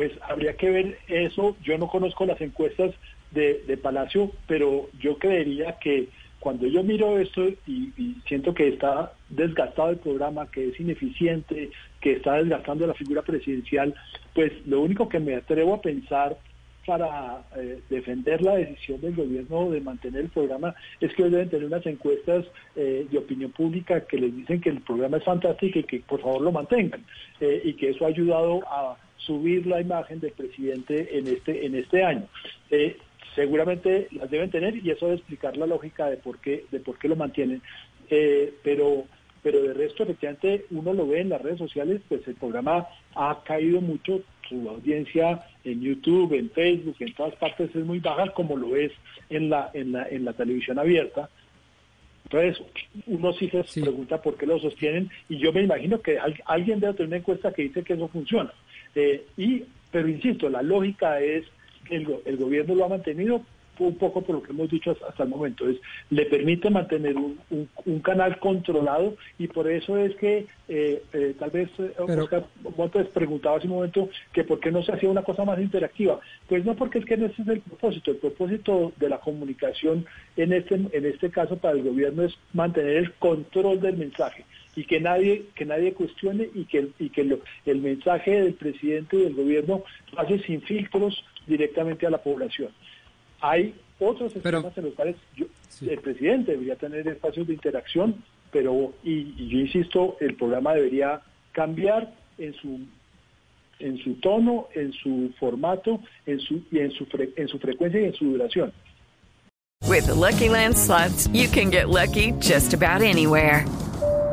Pues habría que ver eso. Yo no conozco las encuestas de, de Palacio, pero yo creería que cuando yo miro esto y, siento que está desgastado el programa, que es ineficiente, que está desgastando la figura presidencial, pues lo único que me atrevo a pensar para eh, defender la decisión del gobierno de mantener el programa es que deben tener unas encuestas eh, de opinión pública que les dicen que el programa es fantástico y que por favor lo mantengan eh, y que eso ha ayudado a subir la imagen del presidente en este en este año seguramente las deben tener y eso debe explicar la lógica de por qué de por qué lo mantienen pero pero de resto efectivamente uno lo ve en las redes sociales pues el programa ha caído mucho su audiencia en YouTube, en Facebook, en todas partes es muy baja como lo es en la en la en la televisión abierta. Entonces, uno sí se sí. pregunta por qué lo sostienen y yo me imagino que alguien debe tener una encuesta que dice que eso funciona. Eh, y pero insisto, la lógica es que el, el gobierno lo ha mantenido un poco por lo que hemos dicho hasta el momento, es le permite mantener un, un, un canal controlado y por eso es que eh, eh, tal vez Pero, Oscar Montes preguntaba hace un momento que por qué no se hacía una cosa más interactiva. Pues no porque es que ese es el propósito, el propósito de la comunicación en este, en este caso para el gobierno es mantener el control del mensaje y que nadie que nadie cuestione y que y que lo, el mensaje del presidente y del gobierno pase sin filtros directamente a la población. Hay otros sistemas en los cuales yo, sí. el presidente debería tener espacios de interacción, pero, y, y, yo insisto, el programa debería cambiar en su en su tono, en su formato, en su y en su fre, en su frecuencia y en su duración. With the Lucky Land slots, you can get lucky just about anywhere.